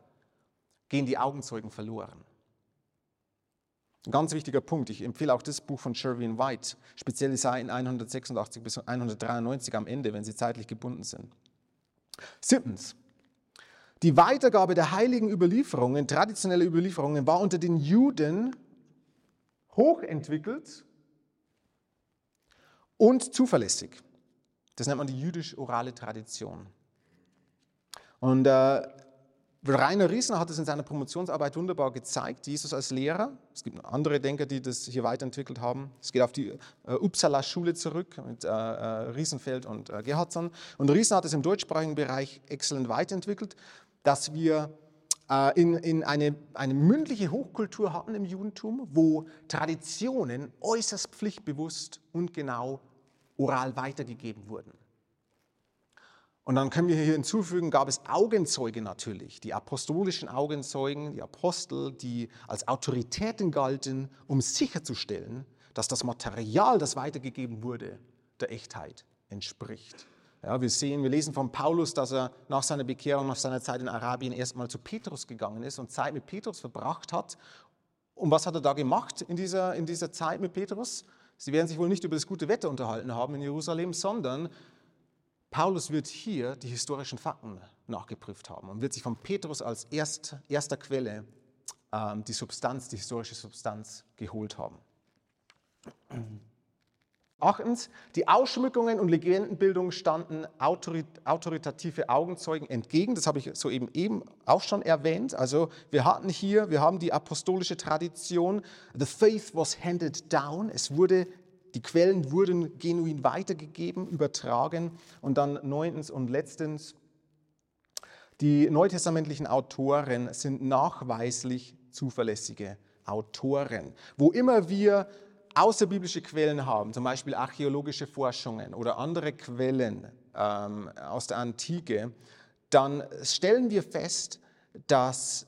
gehen die Augenzeugen verloren. Ein ganz wichtiger Punkt. Ich empfehle auch das Buch von Sherwin White, speziell die Seiten 186 bis 193 am Ende, wenn sie zeitlich gebunden sind. Siebtens, die Weitergabe der heiligen Überlieferungen, traditionelle Überlieferungen, war unter den Juden hochentwickelt und zuverlässig. Das nennt man die jüdisch-orale Tradition. Und äh, Rainer Riesner hat es in seiner Promotionsarbeit wunderbar gezeigt, Jesus als Lehrer. Es gibt andere Denker, die das hier weiterentwickelt haben. Es geht auf die äh, Uppsala-Schule zurück mit äh, äh Riesenfeld und äh, Gerhardsson. Und Riesner hat es im deutschsprachigen Bereich exzellent weiterentwickelt dass wir äh, in, in eine, eine mündliche Hochkultur hatten im Judentum, wo Traditionen äußerst pflichtbewusst und genau oral weitergegeben wurden. Und dann können wir hier hinzufügen, gab es Augenzeuge natürlich, die apostolischen Augenzeugen, die Apostel, die als Autoritäten galten, um sicherzustellen, dass das Material, das weitergegeben wurde, der Echtheit entspricht. Ja, wir sehen, wir lesen von Paulus, dass er nach seiner Bekehrung, nach seiner Zeit in Arabien erstmal zu Petrus gegangen ist und Zeit mit Petrus verbracht hat. Und was hat er da gemacht in dieser, in dieser Zeit mit Petrus? Sie werden sich wohl nicht über das gute Wetter unterhalten haben in Jerusalem, sondern Paulus wird hier die historischen Fakten nachgeprüft haben und wird sich von Petrus als erst, erster Quelle ähm, die Substanz, die historische Substanz geholt haben. Achtens, die Ausschmückungen und Legendenbildung standen autoritative Augenzeugen entgegen. Das habe ich soeben eben auch schon erwähnt. Also wir hatten hier, wir haben die apostolische Tradition. The faith was handed down. Es wurde, die Quellen wurden genuin weitergegeben, übertragen. Und dann neuntens und letztens, die neutestamentlichen Autoren sind nachweislich zuverlässige Autoren. Wo immer wir außerbiblische Quellen haben, zum Beispiel archäologische Forschungen oder andere Quellen ähm, aus der Antike, dann stellen wir fest, dass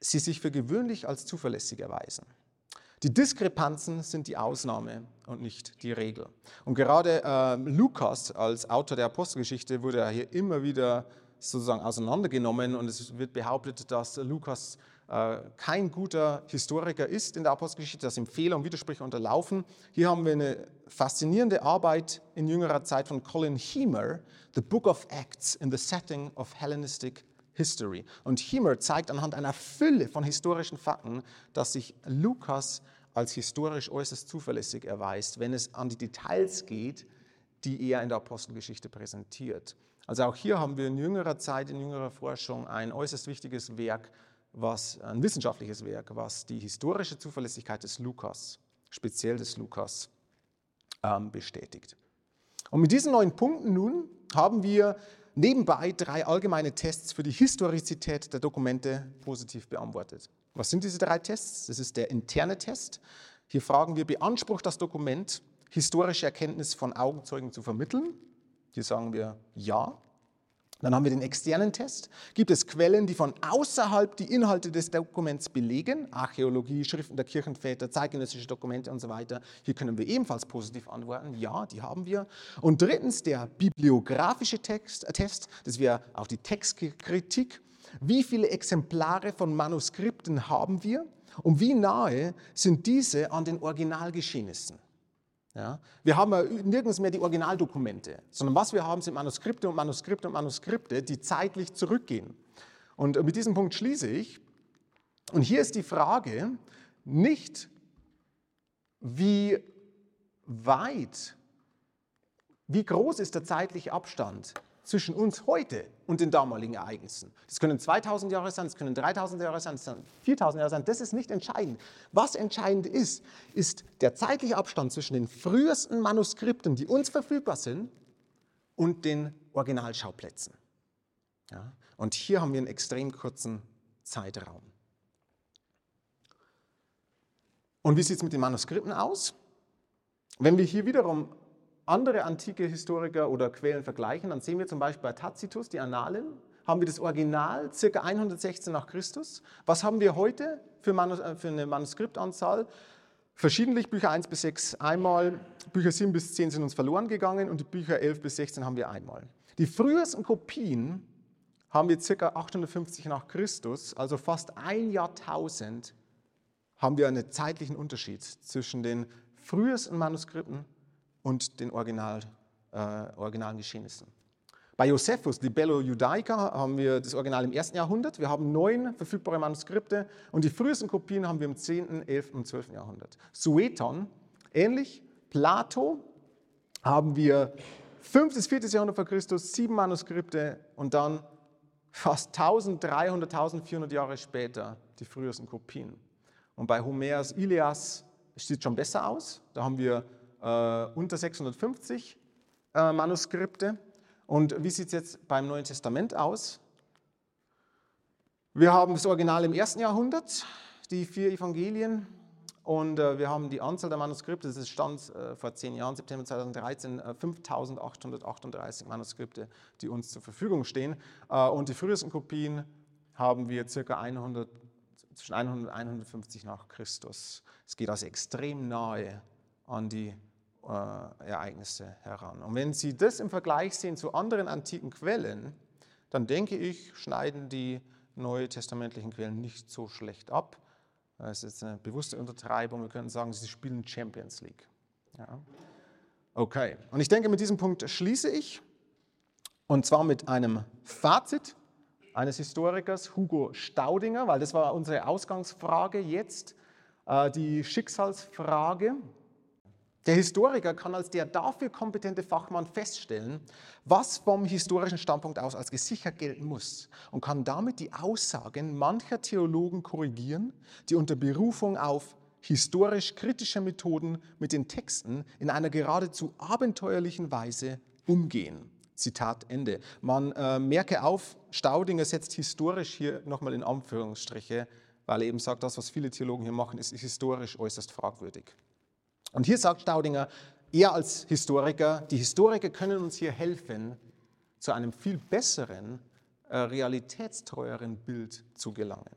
sie sich für gewöhnlich als zuverlässig erweisen. Die Diskrepanzen sind die Ausnahme und nicht die Regel. Und gerade äh, Lukas als Autor der Apostelgeschichte wurde hier immer wieder sozusagen auseinandergenommen und es wird behauptet, dass Lukas kein guter Historiker ist in der Apostelgeschichte, dass ihm Fehler und Widersprüche unterlaufen. Hier haben wir eine faszinierende Arbeit in jüngerer Zeit von Colin Heemer, The Book of Acts in the Setting of Hellenistic History. Und Heemer zeigt anhand einer Fülle von historischen Fakten, dass sich Lukas als historisch äußerst zuverlässig erweist, wenn es an die Details geht, die er in der Apostelgeschichte präsentiert. Also auch hier haben wir in jüngerer Zeit, in jüngerer Forschung ein äußerst wichtiges Werk was ein wissenschaftliches Werk, was die historische Zuverlässigkeit des Lukas, speziell des Lukas, ähm, bestätigt. Und mit diesen neuen Punkten nun haben wir nebenbei drei allgemeine Tests für die Historizität der Dokumente positiv beantwortet. Was sind diese drei Tests? Das ist der interne Test. Hier fragen wir, beansprucht das Dokument historische Erkenntnis von Augenzeugen zu vermitteln? Hier sagen wir ja. Dann haben wir den externen Test. Gibt es Quellen, die von außerhalb die Inhalte des Dokuments belegen? Archäologie, Schriften der Kirchenväter, zeitgenössische Dokumente und so weiter. Hier können wir ebenfalls positiv antworten. Ja, die haben wir. Und drittens der bibliografische Text, äh, Test. Das wäre auch die Textkritik. Wie viele Exemplare von Manuskripten haben wir? Und wie nahe sind diese an den Originalgeschehnissen? Ja? Wir haben nirgends mehr die Originaldokumente, sondern was wir haben, sind Manuskripte und Manuskripte und Manuskripte, die zeitlich zurückgehen. Und mit diesem Punkt schließe ich. Und hier ist die Frage nicht, wie weit, wie groß ist der zeitliche Abstand zwischen uns heute und den damaligen Ereignissen. Das können 2000 Jahre sein, das können 3000 Jahre sein, das können 4000 Jahre sein. Das ist nicht entscheidend. Was entscheidend ist, ist der zeitliche Abstand zwischen den frühesten Manuskripten, die uns verfügbar sind, und den Originalschauplätzen. Ja? Und hier haben wir einen extrem kurzen Zeitraum. Und wie sieht es mit den Manuskripten aus? Wenn wir hier wiederum andere antike Historiker oder Quellen vergleichen, dann sehen wir zum Beispiel bei Tacitus, die Annalen, haben wir das Original circa 116 nach Christus. Was haben wir heute für, Manus äh, für eine Manuskriptanzahl? Verschiedentlich Bücher 1 bis 6 einmal, Bücher 7 bis 10 sind uns verloren gegangen und die Bücher 11 bis 16 haben wir einmal. Die frühesten Kopien haben wir circa 850 nach Christus, also fast ein Jahrtausend haben wir einen zeitlichen Unterschied zwischen den frühesten Manuskripten und den Original, äh, originalen Geschehnissen. Bei Josephus, die Bello Judaica, haben wir das Original im ersten Jahrhundert. Wir haben neun verfügbare Manuskripte und die frühesten Kopien haben wir im 10., 11. und 12. Jahrhundert. Sueton, ähnlich. Plato haben wir 5. bis 4. Jahrhundert vor Christus, sieben Manuskripte und dann fast 1300, 1400 Jahre später die frühesten Kopien. Und bei Homers Ilias sieht es schon besser aus. Da haben wir äh, unter 650 äh, Manuskripte. Und wie sieht es jetzt beim Neuen Testament aus? Wir haben das Original im ersten Jahrhundert, die vier Evangelien. Und äh, wir haben die Anzahl der Manuskripte, das stand äh, vor zehn Jahren, September 2013, äh, 5838 Manuskripte, die uns zur Verfügung stehen. Äh, und die frühesten Kopien haben wir ca. 100, zwischen 100 und 150 nach Christus. Es geht also extrem nahe an die äh, Ereignisse heran. Und wenn Sie das im Vergleich sehen zu anderen antiken Quellen, dann denke ich, schneiden die neutestamentlichen Quellen nicht so schlecht ab. Das ist jetzt eine bewusste Untertreibung. Wir können sagen, sie spielen Champions League. Ja. Okay, und ich denke, mit diesem Punkt schließe ich. Und zwar mit einem Fazit eines Historikers, Hugo Staudinger, weil das war unsere Ausgangsfrage jetzt. äh, die Schicksalsfrage. Der Historiker kann als der dafür kompetente Fachmann feststellen, was vom historischen Standpunkt aus als gesichert gelten muss und kann damit die Aussagen mancher Theologen korrigieren, die unter Berufung auf historisch kritische Methoden mit den Texten in einer geradezu abenteuerlichen Weise umgehen. Zitat Ende. Man äh, merke auf, Staudinger setzt historisch hier nochmal in Anführungsstriche, weil er eben sagt, das, was viele Theologen hier machen, ist historisch äußerst fragwürdig. Und hier sagt Staudinger, er als Historiker, die Historiker können uns hier helfen, zu einem viel besseren, äh, realitätstreueren Bild zu gelangen.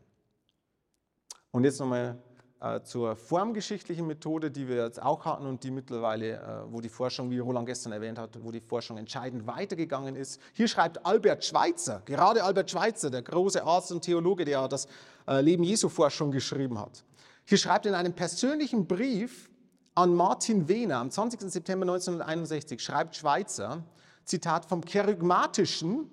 Und jetzt nochmal äh, zur formgeschichtlichen Methode, die wir jetzt auch hatten und die mittlerweile, äh, wo die Forschung, wie Roland gestern erwähnt hat, wo die Forschung entscheidend weitergegangen ist. Hier schreibt Albert Schweitzer, gerade Albert Schweitzer, der große Arzt und Theologe, der das Leben Jesu Forschung geschrieben hat. Hier schreibt in einem persönlichen Brief an Martin Wehner am 20. September 1961, schreibt Schweitzer, Zitat, vom Kerygmatischen,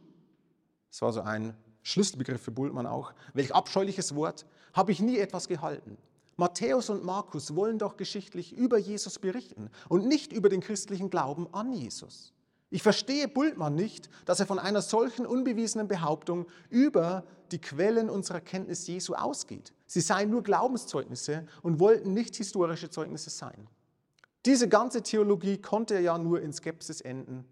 das war so ein Schlüsselbegriff für Bultmann auch, welch abscheuliches Wort, habe ich nie etwas gehalten. Matthäus und Markus wollen doch geschichtlich über Jesus berichten und nicht über den christlichen Glauben an Jesus. Ich verstehe Bultmann nicht, dass er von einer solchen unbewiesenen Behauptung über die Quellen unserer Kenntnis Jesu ausgeht. Sie seien nur Glaubenszeugnisse und wollten nicht historische Zeugnisse sein. Diese ganze Theologie konnte ja nur in Skepsis enden.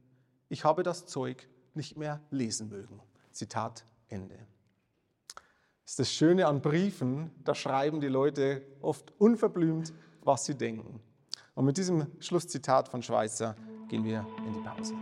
Ich habe das Zeug nicht mehr lesen mögen. Zitat Ende. Das ist das Schöne an Briefen, da schreiben die Leute oft unverblümt, was sie denken. Und mit diesem Schlusszitat von Schweizer gehen wir in die Pause.